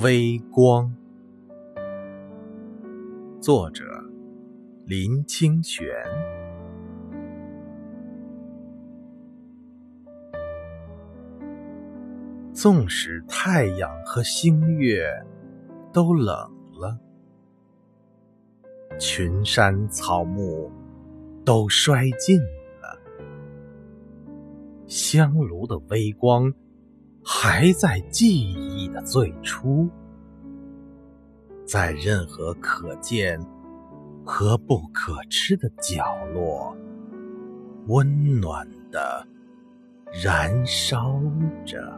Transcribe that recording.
微光，作者林清玄。纵使太阳和星月都冷了，群山草木都衰尽了，香炉的微光。还在记忆的最初，在任何可见和不可吃的角落，温暖的燃烧着。